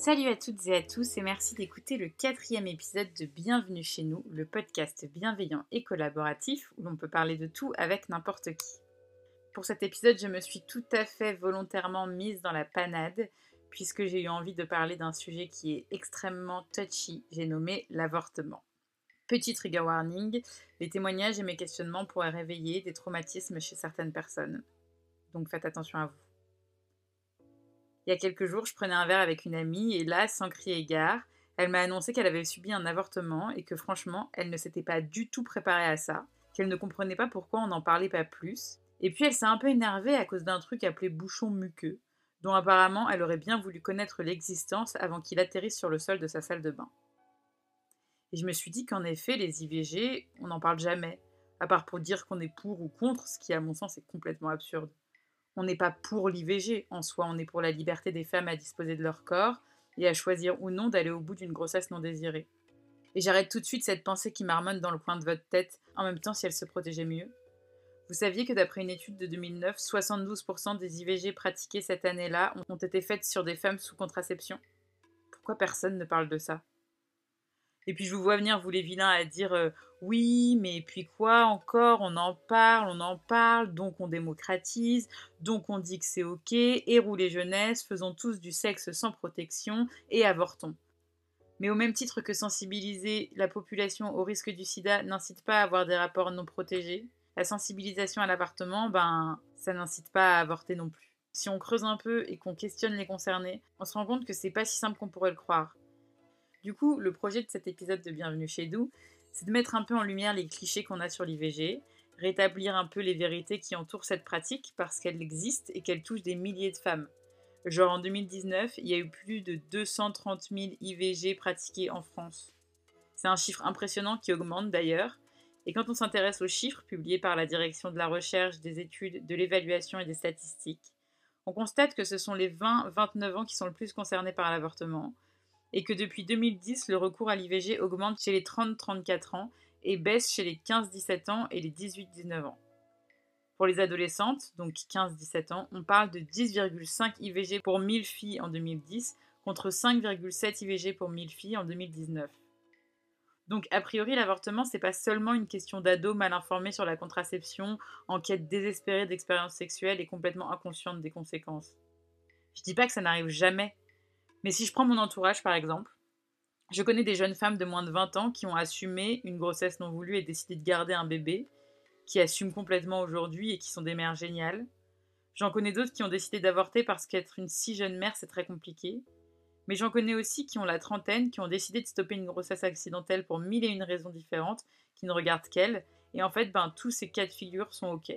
Salut à toutes et à tous et merci d'écouter le quatrième épisode de Bienvenue chez nous, le podcast bienveillant et collaboratif où l'on peut parler de tout avec n'importe qui. Pour cet épisode, je me suis tout à fait volontairement mise dans la panade puisque j'ai eu envie de parler d'un sujet qui est extrêmement touchy, j'ai nommé l'avortement. Petit trigger warning, les témoignages et mes questionnements pourraient réveiller des traumatismes chez certaines personnes. Donc faites attention à vous. Il y a quelques jours, je prenais un verre avec une amie et là, sans crier gare, elle m'a annoncé qu'elle avait subi un avortement et que franchement, elle ne s'était pas du tout préparée à ça, qu'elle ne comprenait pas pourquoi on n'en parlait pas plus. Et puis elle s'est un peu énervée à cause d'un truc appelé bouchon muqueux, dont apparemment elle aurait bien voulu connaître l'existence avant qu'il atterrisse sur le sol de sa salle de bain. Et je me suis dit qu'en effet, les IVG, on n'en parle jamais, à part pour dire qu'on est pour ou contre, ce qui à mon sens est complètement absurde on n'est pas pour l'IVG en soi, on est pour la liberté des femmes à disposer de leur corps et à choisir ou non d'aller au bout d'une grossesse non désirée. Et j'arrête tout de suite cette pensée qui marmonne dans le coin de votre tête, en même temps si elle se protégeait mieux. Vous saviez que d'après une étude de 2009, 72% des IVG pratiquées cette année-là ont été faites sur des femmes sous contraception? Pourquoi personne ne parle de ça? Et puis je vous vois venir, vous les vilains, à dire euh, oui, mais puis quoi encore? On en parle, on en parle, donc on démocratise, donc on dit que c'est ok, et rouler jeunesse, faisons tous du sexe sans protection et avortons. Mais au même titre que sensibiliser la population au risque du sida n'incite pas à avoir des rapports non protégés, la sensibilisation à l'avortement, ben, ça n'incite pas à avorter non plus. Si on creuse un peu et qu'on questionne les concernés, on se rend compte que c'est pas si simple qu'on pourrait le croire. Du coup, le projet de cet épisode de Bienvenue chez nous, c'est de mettre un peu en lumière les clichés qu'on a sur l'IVG, rétablir un peu les vérités qui entourent cette pratique parce qu'elle existe et qu'elle touche des milliers de femmes. Genre en 2019, il y a eu plus de 230 000 IVG pratiqués en France. C'est un chiffre impressionnant qui augmente d'ailleurs. Et quand on s'intéresse aux chiffres publiés par la Direction de la Recherche, des études, de l'évaluation et des statistiques, on constate que ce sont les 20-29 ans qui sont le plus concernés par l'avortement, et que depuis 2010, le recours à l'IVG augmente chez les 30-34 ans et baisse chez les 15-17 ans et les 18-19 ans. Pour les adolescentes, donc 15-17 ans, on parle de 10,5 IVG pour 1000 filles en 2010 contre 5,7 IVG pour 1000 filles en 2019. Donc, a priori, l'avortement, c'est pas seulement une question d'ado mal informé sur la contraception, en quête désespérée d'expériences sexuelles et complètement inconsciente des conséquences. Je dis pas que ça n'arrive jamais, mais si je prends mon entourage par exemple, je connais des jeunes femmes de moins de 20 ans qui ont assumé une grossesse non voulue et décidé de garder un bébé, qui assument complètement aujourd'hui et qui sont des mères géniales. J'en connais d'autres qui ont décidé d'avorter parce qu'être une si jeune mère, c'est très compliqué. Mais j'en connais aussi qui ont la trentaine, qui ont décidé de stopper une grossesse accidentelle pour mille et une raisons différentes, qui ne regardent qu'elles. Et en fait, ben, tous ces cas de figure sont OK.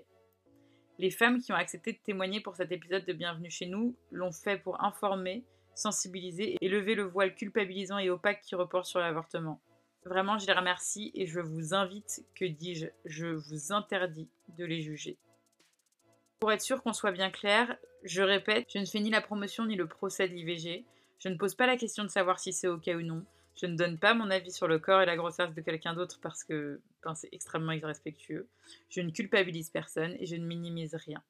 Les femmes qui ont accepté de témoigner pour cet épisode de Bienvenue chez nous l'ont fait pour informer, sensibiliser et lever le voile culpabilisant et opaque qui reporte sur l'avortement. Vraiment, je les remercie et je vous invite, que dis-je, je vous interdis de les juger. Pour être sûr qu'on soit bien clair, je répète, je ne fais ni la promotion ni le procès de l'IVG. Je ne pose pas la question de savoir si c'est ok ou non. Je ne donne pas mon avis sur le corps et la grossesse de quelqu'un d'autre parce que ben, c'est extrêmement irrespectueux. Je ne culpabilise personne et je ne minimise rien.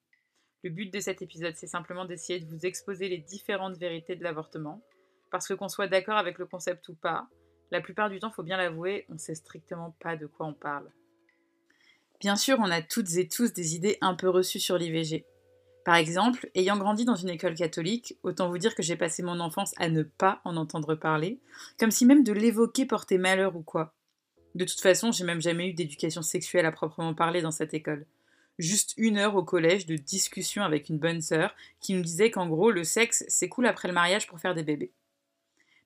Le but de cet épisode, c'est simplement d'essayer de vous exposer les différentes vérités de l'avortement. Parce que qu'on soit d'accord avec le concept ou pas, la plupart du temps, faut bien l'avouer, on sait strictement pas de quoi on parle. Bien sûr, on a toutes et tous des idées un peu reçues sur l'IVG. Par exemple, ayant grandi dans une école catholique, autant vous dire que j'ai passé mon enfance à ne pas en entendre parler, comme si même de l'évoquer portait malheur ou quoi. De toute façon, j'ai même jamais eu d'éducation sexuelle à proprement parler dans cette école juste une heure au collège de discussion avec une bonne sœur qui nous disait qu'en gros, le sexe, cool après le mariage pour faire des bébés.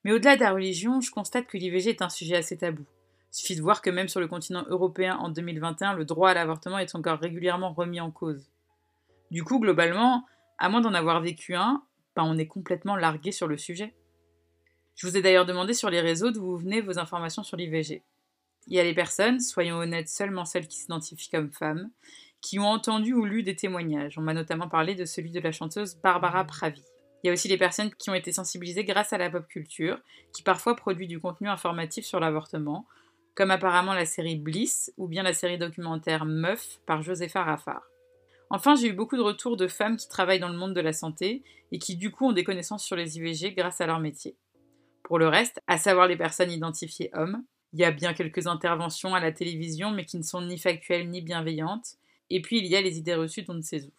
Mais au-delà de la religion, je constate que l'IVG est un sujet assez tabou. Il suffit de voir que même sur le continent européen en 2021, le droit à l'avortement est encore régulièrement remis en cause. Du coup, globalement, à moins d'en avoir vécu un, ben on est complètement largué sur le sujet. Je vous ai d'ailleurs demandé sur les réseaux d'où vous venez vos informations sur l'IVG. Il y a les personnes, soyons honnêtes, seulement celles qui s'identifient comme femmes, qui ont entendu ou lu des témoignages. On m'a notamment parlé de celui de la chanteuse Barbara Pravi. Il y a aussi les personnes qui ont été sensibilisées grâce à la pop culture, qui parfois produit du contenu informatif sur l'avortement, comme apparemment la série Bliss ou bien la série documentaire Meuf par Josepha Raffard. Enfin, j'ai eu beaucoup de retours de femmes qui travaillent dans le monde de la santé et qui du coup ont des connaissances sur les IVG grâce à leur métier. Pour le reste, à savoir les personnes identifiées hommes, il y a bien quelques interventions à la télévision, mais qui ne sont ni factuelles ni bienveillantes. Et puis il y a les idées reçues dont ne sait où.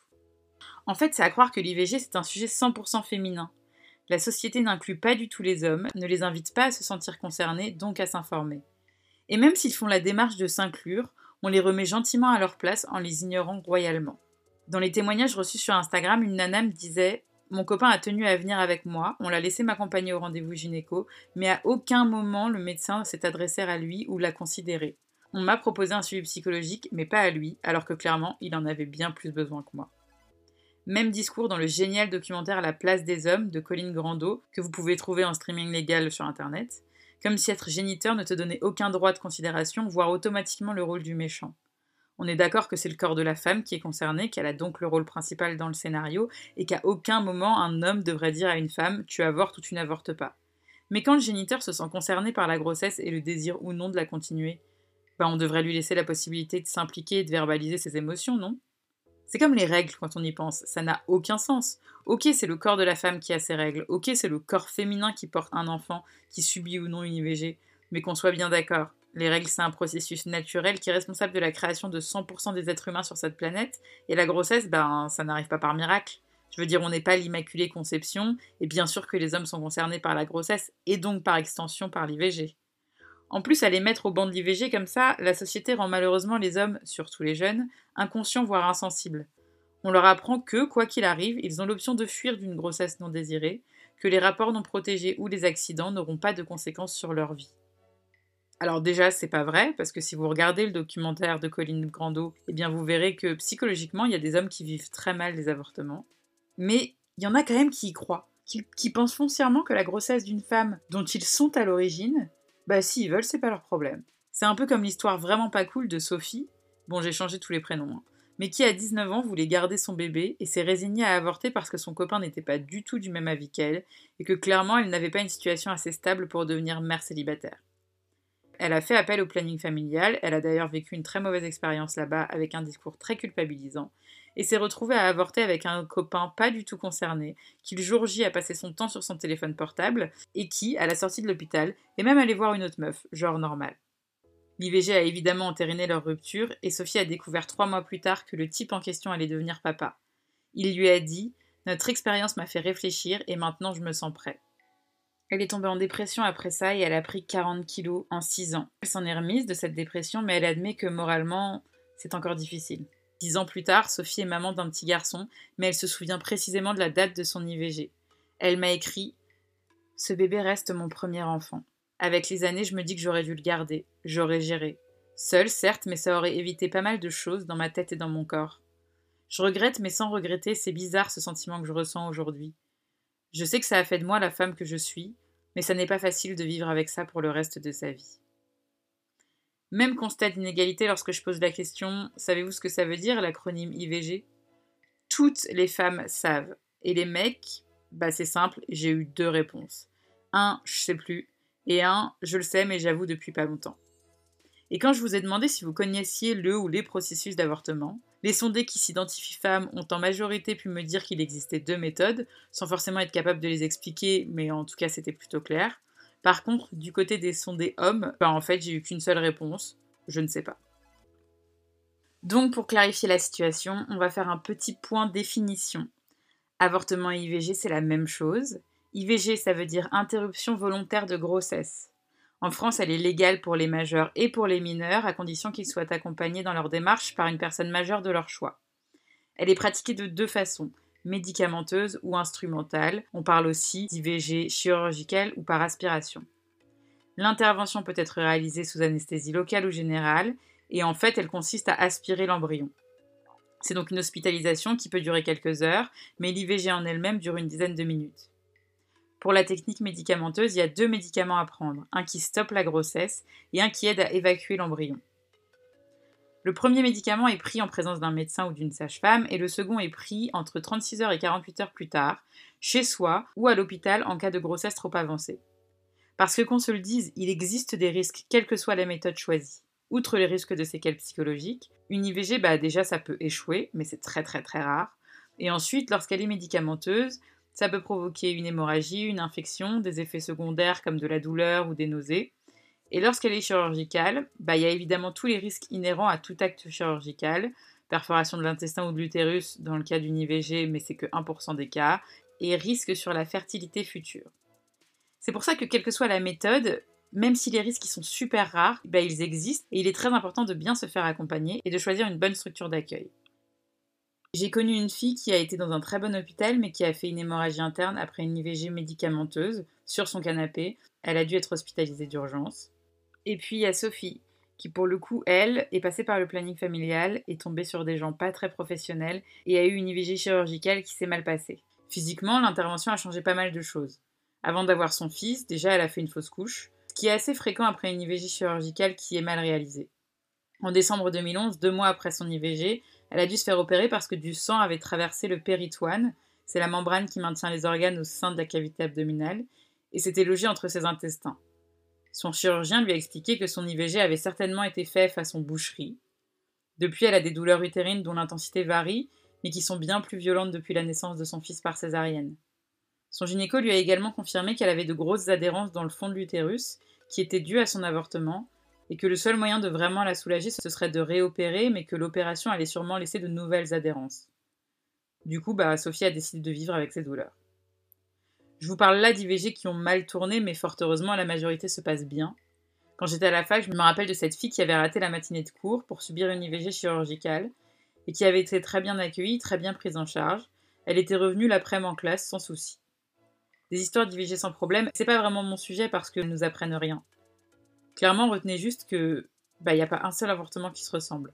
En fait, c'est à croire que l'IVG, c'est un sujet 100% féminin. La société n'inclut pas du tout les hommes, ne les invite pas à se sentir concernés, donc à s'informer. Et même s'ils font la démarche de s'inclure, on les remet gentiment à leur place en les ignorant royalement. Dans les témoignages reçus sur Instagram, une nana me disait Mon copain a tenu à venir avec moi, on l'a laissé m'accompagner au rendez-vous gynéco, mais à aucun moment le médecin s'est adressé à lui ou l'a considéré. On m'a proposé un suivi psychologique, mais pas à lui, alors que clairement il en avait bien plus besoin que moi. Même discours dans le génial documentaire La place des hommes de Colline Grando, que vous pouvez trouver en streaming légal sur internet, comme si être géniteur ne te donnait aucun droit de considération, voire automatiquement le rôle du méchant. On est d'accord que c'est le corps de la femme qui est concerné, qu'elle a donc le rôle principal dans le scénario, et qu'à aucun moment un homme devrait dire à une femme tu avortes ou tu n'avortes pas. Mais quand le géniteur se sent concerné par la grossesse et le désir ou non de la continuer, ben on devrait lui laisser la possibilité de s'impliquer et de verbaliser ses émotions, non? C'est comme les règles quand on y pense, ça n'a aucun sens. Ok, c'est le corps de la femme qui a ses règles, ok, c'est le corps féminin qui porte un enfant, qui subit ou non une IVG, mais qu'on soit bien d'accord, les règles c'est un processus naturel qui est responsable de la création de 100% des êtres humains sur cette planète, et la grossesse, ben ça n'arrive pas par miracle. Je veux dire, on n'est pas l'immaculée conception, et bien sûr que les hommes sont concernés par la grossesse, et donc par extension par l'IVG. En plus, à les mettre au banc de l'IVG comme ça, la société rend malheureusement les hommes, surtout les jeunes, inconscients voire insensibles. On leur apprend que, quoi qu'il arrive, ils ont l'option de fuir d'une grossesse non désirée, que les rapports non protégés ou les accidents n'auront pas de conséquences sur leur vie. Alors déjà, c'est pas vrai, parce que si vous regardez le documentaire de Colline Grando, eh bien vous verrez que psychologiquement, il y a des hommes qui vivent très mal les avortements. Mais il y en a quand même qui y croient, qui, qui pensent foncièrement que la grossesse d'une femme dont ils sont à l'origine bah s'ils veulent, c'est pas leur problème. C'est un peu comme l'histoire vraiment pas cool de Sophie, bon j'ai changé tous les prénoms, hein, mais qui à 19 ans voulait garder son bébé et s'est résignée à avorter parce que son copain n'était pas du tout du même avis qu'elle et que clairement elle n'avait pas une situation assez stable pour devenir mère célibataire. Elle a fait appel au planning familial, elle a d'ailleurs vécu une très mauvaise expérience là-bas avec un discours très culpabilisant, et s'est retrouvée à avorter avec un copain pas du tout concerné, qui le jour J a passé son temps sur son téléphone portable, et qui, à la sortie de l'hôpital, est même allé voir une autre meuf, genre normal. L'IVG a évidemment entériné leur rupture, et Sophie a découvert trois mois plus tard que le type en question allait devenir papa. Il lui a dit Notre expérience m'a fait réfléchir, et maintenant je me sens prêt. Elle est tombée en dépression après ça et elle a pris 40 kilos en 6 ans. Elle s'en est remise de cette dépression, mais elle admet que moralement, c'est encore difficile. Dix ans plus tard, Sophie est maman d'un petit garçon, mais elle se souvient précisément de la date de son IVG. Elle m'a écrit Ce bébé reste mon premier enfant. Avec les années, je me dis que j'aurais dû le garder, j'aurais géré. Seule, certes, mais ça aurait évité pas mal de choses dans ma tête et dans mon corps. Je regrette, mais sans regretter, c'est bizarre ce sentiment que je ressens aujourd'hui. Je sais que ça a fait de moi la femme que je suis, mais ça n'est pas facile de vivre avec ça pour le reste de sa vie. Même constat d'inégalité lorsque je pose la question Savez-vous ce que ça veut dire l'acronyme IVG Toutes les femmes savent. Et les mecs, bah c'est simple, j'ai eu deux réponses. Un, je sais plus, et un, je le sais mais j'avoue depuis pas longtemps. Et quand je vous ai demandé si vous connaissiez le ou les processus d'avortement, les sondés qui s'identifient femmes ont en majorité pu me dire qu'il existait deux méthodes, sans forcément être capable de les expliquer, mais en tout cas c'était plutôt clair. Par contre, du côté des sondés hommes, bah en fait j'ai eu qu'une seule réponse, je ne sais pas. Donc pour clarifier la situation, on va faire un petit point définition. Avortement et IVG c'est la même chose. IVG ça veut dire interruption volontaire de grossesse. En France, elle est légale pour les majeurs et pour les mineurs, à condition qu'ils soient accompagnés dans leur démarche par une personne majeure de leur choix. Elle est pratiquée de deux façons, médicamenteuse ou instrumentale. On parle aussi d'IVG chirurgicale ou par aspiration. L'intervention peut être réalisée sous anesthésie locale ou générale, et en fait, elle consiste à aspirer l'embryon. C'est donc une hospitalisation qui peut durer quelques heures, mais l'IVG en elle-même dure une dizaine de minutes. Pour la technique médicamenteuse, il y a deux médicaments à prendre, un qui stoppe la grossesse et un qui aide à évacuer l'embryon. Le premier médicament est pris en présence d'un médecin ou d'une sage-femme et le second est pris entre 36 heures et 48 heures plus tard, chez soi ou à l'hôpital en cas de grossesse trop avancée. Parce que qu'on se le dise, il existe des risques quelle que soit la méthode choisie. Outre les risques de séquelles psychologiques, une IVG, bah déjà ça peut échouer, mais c'est très très très rare. Et ensuite, lorsqu'elle est médicamenteuse, Ça peut provoquer une hémorragie, une infection, des effets secondaires comme de la douleur ou des nausées. Et lorsqu'elle est chirurgicale, bah, il y a évidemment tous les risques inhérents à tout acte chirurgical, perforation de l'intestin ou de l'utérus dans le cas d'une IVG, mais c'est que 1% des cas, et risque sur la fertilité future. C'est pour ça que quelle que soit la méthode, même si les risques sont super rares, bah, ils existent et il est très important de bien se faire accompagner et de choisir une bonne structure d'accueil. J'ai connu une fille qui a été dans un très bon hôpital mais qui a fait une hémorragie interne après une IVG médicamenteuse sur son canapé. Elle a dû être hospitalisée d'urgence. Et puis il y a Sophie, qui pour le coup, elle, est passée par le planning familial, est tombée sur des gens pas très professionnels et a eu une IVG chirurgicale qui s'est mal passée. Physiquement, l'intervention a changé pas mal de choses. Avant d'avoir son fils, déjà elle a fait une fausse couche, ce qui est assez fréquent après une IVG chirurgicale qui est mal réalisée. En décembre 2011, deux mois après son IVG, elle a dû se faire opérer parce que du sang avait traversé le péritoine, c'est la membrane qui maintient les organes au sein de la cavité abdominale, et s'était logé entre ses intestins. Son chirurgien lui a expliqué que son IVG avait certainement été fait façon boucherie. Depuis, elle a des douleurs utérines dont l'intensité varie, mais qui sont bien plus violentes depuis la naissance de son fils par césarienne. Son gynéco lui a également confirmé qu'elle avait de grosses adhérences dans le fond de l'utérus, qui étaient dues à son avortement, et que le seul moyen de vraiment la soulager, ce serait de réopérer, mais que l'opération allait sûrement laisser de nouvelles adhérences. Du coup, bah, Sophie a décidé de vivre avec ses douleurs. Je vous parle là d'IVG qui ont mal tourné, mais fort heureusement, la majorité se passe bien. Quand j'étais à la fac, je me rappelle de cette fille qui avait raté la matinée de cours pour subir une IVG chirurgicale, et qui avait été très bien accueillie, très bien prise en charge. Elle était revenue l'après-midi en classe sans souci. Des histoires d'IVG sans problème, c'est pas vraiment mon sujet parce qu'elles nous apprennent rien. Clairement, retenez juste que bah, il n'y a pas un seul avortement qui se ressemble.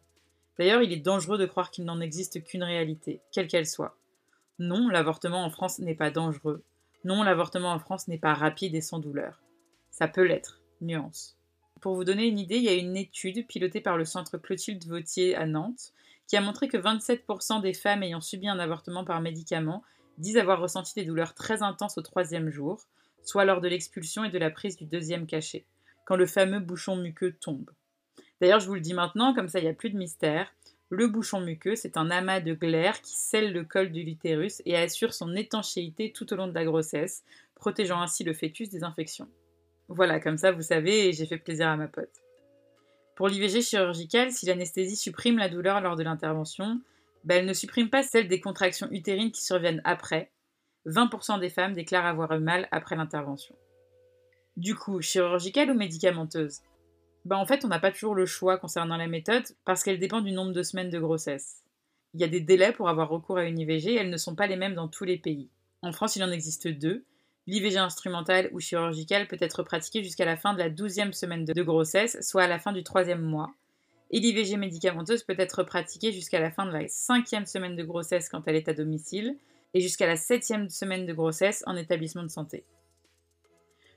D'ailleurs, il est dangereux de croire qu'il n'en existe qu'une réalité, quelle qu'elle soit. Non, l'avortement en France n'est pas dangereux. Non, l'avortement en France n'est pas rapide et sans douleur. Ça peut l'être, nuance. Pour vous donner une idée, il y a une étude pilotée par le centre Clotilde Vautier à Nantes qui a montré que 27% des femmes ayant subi un avortement par médicament disent avoir ressenti des douleurs très intenses au troisième jour, soit lors de l'expulsion et de la prise du deuxième cachet, quand le fameux bouchon muqueux tombe. D'ailleurs, je vous le dis maintenant, comme ça il n'y a plus de mystère, le bouchon muqueux, c'est un amas de glaire qui scelle le col de l'utérus et assure son étanchéité tout au long de la grossesse, protégeant ainsi le fœtus des infections. Voilà, comme ça vous savez, j'ai fait plaisir à ma pote. Pour l'IVG chirurgicale, si l'anesthésie supprime la douleur lors de l'intervention, ben, elle ne supprime pas celle des contractions utérines qui surviennent après. 20% des femmes déclarent avoir eu mal après l'intervention. Du coup, chirurgicale ou médicamenteuse? Ben, En fait, on n'a pas toujours le choix concernant la méthode parce qu'elle dépend du nombre de semaines de grossesse. Il y a des délais pour avoir recours à une IVG et elles ne sont pas les mêmes dans tous les pays. En France, il en existe deux. L'IVG instrumentale ou chirurgicale peut être pratiquée jusqu'à la fin de la douzième semaine de grossesse, soit à la fin du troisième mois et l'IVG médicamenteuse peut être pratiquée jusqu'à la fin de la cinquième semaine de grossesse quand elle est à domicile et jusqu'à la septième semaine de grossesse en établissement de santé.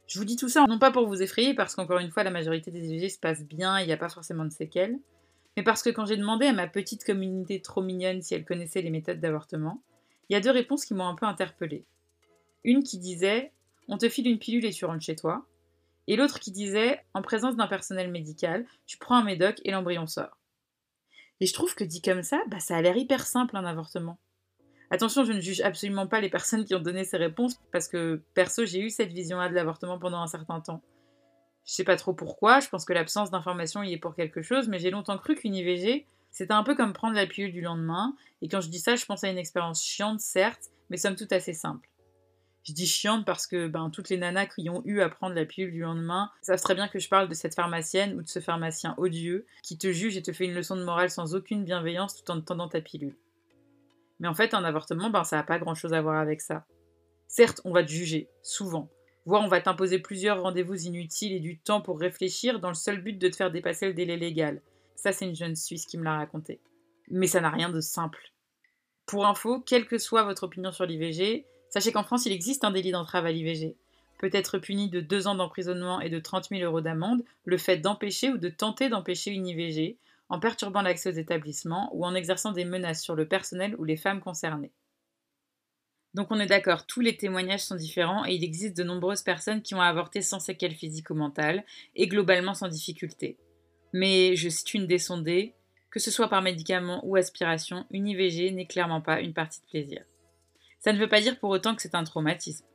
Je vous dis tout ça non pas pour vous effrayer, parce qu'encore une fois, la majorité des IVG se passent bien il n'y a pas forcément de séquelles, mais parce que quand j'ai demandé à ma petite communauté trop mignonne si elle connaissait les méthodes d'avortement, il y a deux réponses qui m'ont un peu interpellée. Une qui disait On te file une pilule et tu rentres chez toi, et l'autre qui disait En présence d'un personnel médical, tu prends un médoc et l'embryon sort. Et je trouve que dit comme ça, bah, ça a l'air hyper simple un avortement. Attention, je ne juge absolument pas les personnes qui ont donné ces réponses, parce que perso, j'ai eu cette vision-là de l'avortement pendant un certain temps. Je sais pas trop pourquoi, je pense que l'absence d'information y est pour quelque chose, mais j'ai longtemps cru qu'une IVG, c'était un peu comme prendre la pilule du lendemain, et quand je dis ça, je pense à une expérience chiante, certes, mais somme toute assez simple. Je dis chiante parce que ben, toutes les nanas qui ont eu à prendre la pilule du lendemain savent très bien que je parle de cette pharmacienne ou de ce pharmacien odieux qui te juge et te fait une leçon de morale sans aucune bienveillance tout en tendant ta pilule. Mais en fait, un avortement, ben, ça n'a pas grand chose à voir avec ça. Certes, on va te juger, souvent, voire on va t'imposer plusieurs rendez-vous inutiles et du temps pour réfléchir dans le seul but de te faire dépasser le délai légal. Ça, c'est une jeune Suisse qui me l'a raconté. Mais ça n'a rien de simple. Pour info, quelle que soit votre opinion sur l'IVG, Sachez qu'en France, il existe un délit d'entrave à l'IVG. Peut être puni de 2 ans d'emprisonnement et de 30 000 euros d'amende le fait d'empêcher ou de tenter d'empêcher une IVG en perturbant l'accès aux établissements ou en exerçant des menaces sur le personnel ou les femmes concernées. Donc on est d'accord, tous les témoignages sont différents et il existe de nombreuses personnes qui ont avorté sans séquelles physiques ou mentales et globalement sans difficulté. Mais je cite une des sondées, que ce soit par médicament ou aspiration, une IVG n'est clairement pas une partie de plaisir. Ça ne veut pas dire pour autant que c'est un traumatisme.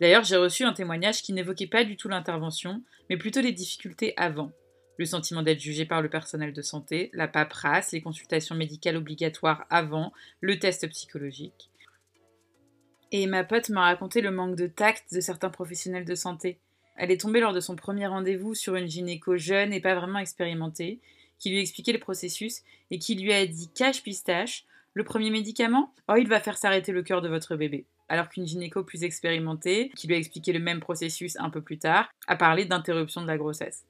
D'ailleurs, j'ai reçu un témoignage qui n'évoquait pas du tout l'intervention, mais plutôt les difficultés avant. Le sentiment d'être jugé par le personnel de santé, la paperasse, les consultations médicales obligatoires avant, le test psychologique. Et ma pote m'a raconté le manque de tact de certains professionnels de santé. Elle est tombée lors de son premier rendez-vous sur une gynéco jeune et pas vraiment expérimentée, qui lui expliquait le processus et qui lui a dit cache pistache, le premier médicament, oh il va faire s'arrêter le cœur de votre bébé alors qu'une gynéco plus expérimentée, qui lui a expliqué le même processus un peu plus tard, a parlé d'interruption de la grossesse.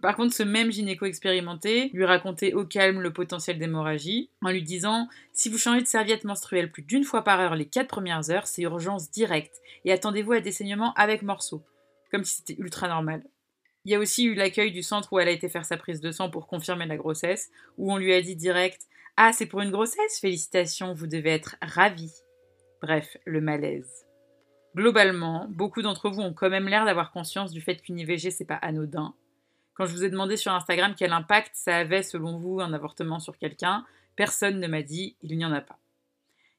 Par contre, ce même gynéco expérimenté lui racontait au calme le potentiel d'hémorragie, en lui disant Si vous changez de serviette menstruelle plus d'une fois par heure les 4 premières heures, c'est urgence directe, et attendez-vous à des saignements avec morceaux, comme si c'était ultra normal. Il y a aussi eu l'accueil du centre où elle a été faire sa prise de sang pour confirmer la grossesse, où on lui a dit direct Ah, c'est pour une grossesse Félicitations, vous devez être ravie. Bref, le malaise. Globalement, beaucoup d'entre vous ont quand même l'air d'avoir conscience du fait qu'une IVG c'est pas anodin. Quand je vous ai demandé sur Instagram quel impact ça avait selon vous un avortement sur quelqu'un, personne ne m'a dit il n'y en a pas.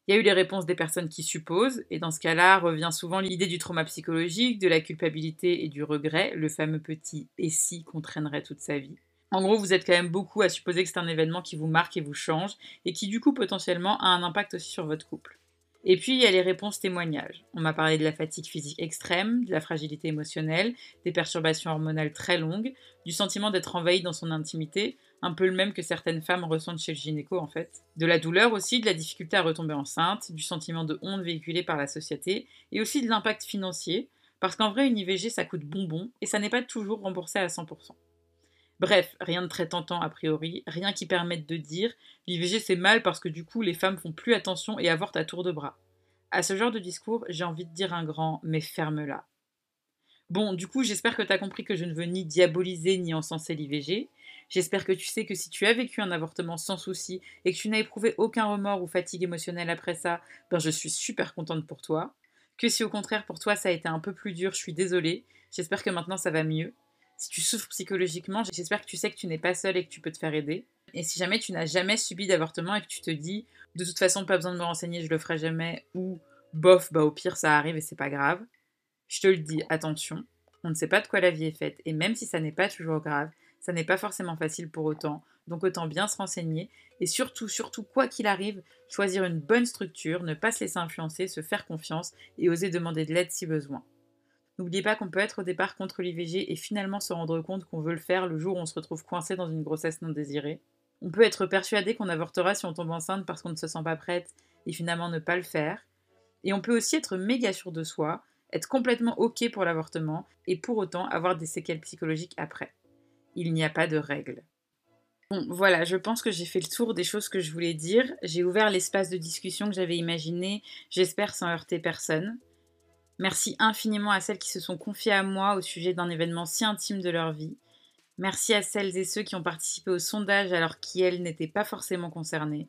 Il y a eu les réponses des personnes qui supposent, et dans ce cas-là revient souvent l'idée du trauma psychologique, de la culpabilité et du regret, le fameux petit et si qu'on traînerait toute sa vie. En gros, vous êtes quand même beaucoup à supposer que c'est un événement qui vous marque et vous change, et qui du coup potentiellement a un impact aussi sur votre couple. Et puis, il y a les réponses témoignages. On m'a parlé de la fatigue physique extrême, de la fragilité émotionnelle, des perturbations hormonales très longues, du sentiment d'être envahi dans son intimité, un peu le même que certaines femmes ressentent chez le gynéco en fait. De la douleur aussi, de la difficulté à retomber enceinte, du sentiment de honte véhiculé par la société, et aussi de l'impact financier, parce qu'en vrai, une IVG ça coûte bonbon, et ça n'est pas toujours remboursé à 100%. Bref, rien de très tentant a priori, rien qui permette de dire l'IVG c'est mal parce que du coup les femmes font plus attention et avortent à tour de bras. À ce genre de discours, j'ai envie de dire un grand mais ferme-la. Bon, du coup, j'espère que tu as compris que je ne veux ni diaboliser ni encenser l'IVG. J'espère que tu sais que si tu as vécu un avortement sans souci et que tu n'as éprouvé aucun remords ou fatigue émotionnelle après ça, ben je suis super contente pour toi. Que si au contraire pour toi ça a été un peu plus dur, je suis désolée. J'espère que maintenant ça va mieux si tu souffres psychologiquement, j'espère que tu sais que tu n'es pas seule et que tu peux te faire aider. Et si jamais tu n'as jamais subi d'avortement et que tu te dis de toute façon pas besoin de me renseigner, je le ferai jamais ou bof, bah au pire ça arrive et c'est pas grave. Je te le dis, attention, on ne sait pas de quoi la vie est faite et même si ça n'est pas toujours grave, ça n'est pas forcément facile pour autant. Donc autant bien se renseigner et surtout, surtout, quoi qu'il arrive, choisir une bonne structure, ne pas se laisser influencer, se faire confiance et oser demander de l'aide si besoin. N'oubliez pas qu'on peut être au départ contre l'IVG et finalement se rendre compte qu'on veut le faire le jour où on se retrouve coincé dans une grossesse non désirée. On peut être persuadé qu'on avortera si on tombe enceinte parce qu'on ne se sent pas prête et finalement ne pas le faire. Et on peut aussi être méga sûr de soi, être complètement OK pour l'avortement et pour autant avoir des séquelles psychologiques après. Il n'y a pas de règle. Bon, voilà, je pense que j'ai fait le tour des choses que je voulais dire. J'ai ouvert l'espace de discussion que j'avais imaginé, j'espère sans heurter personne. Merci infiniment à celles qui se sont confiées à moi au sujet d'un événement si intime de leur vie. Merci à celles et ceux qui ont participé au sondage alors qu'elles n'étaient pas forcément concernées.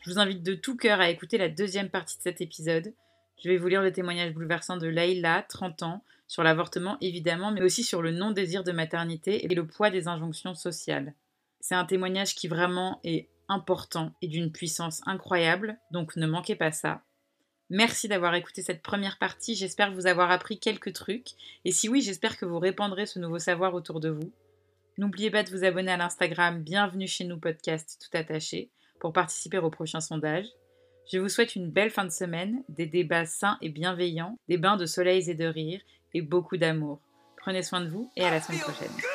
Je vous invite de tout cœur à écouter la deuxième partie de cet épisode. Je vais vous lire le témoignage bouleversant de Leïla, 30 ans, sur l'avortement évidemment, mais aussi sur le non-désir de maternité et le poids des injonctions sociales. C'est un témoignage qui vraiment est important et d'une puissance incroyable, donc ne manquez pas ça. Merci d'avoir écouté cette première partie, j'espère vous avoir appris quelques trucs, et si oui, j'espère que vous répandrez ce nouveau savoir autour de vous. N'oubliez pas de vous abonner à l'Instagram Bienvenue chez nous podcast tout attaché pour participer au prochain sondage. Je vous souhaite une belle fin de semaine, des débats sains et bienveillants, des bains de soleil et de rire, et beaucoup d'amour. Prenez soin de vous et à la semaine prochaine.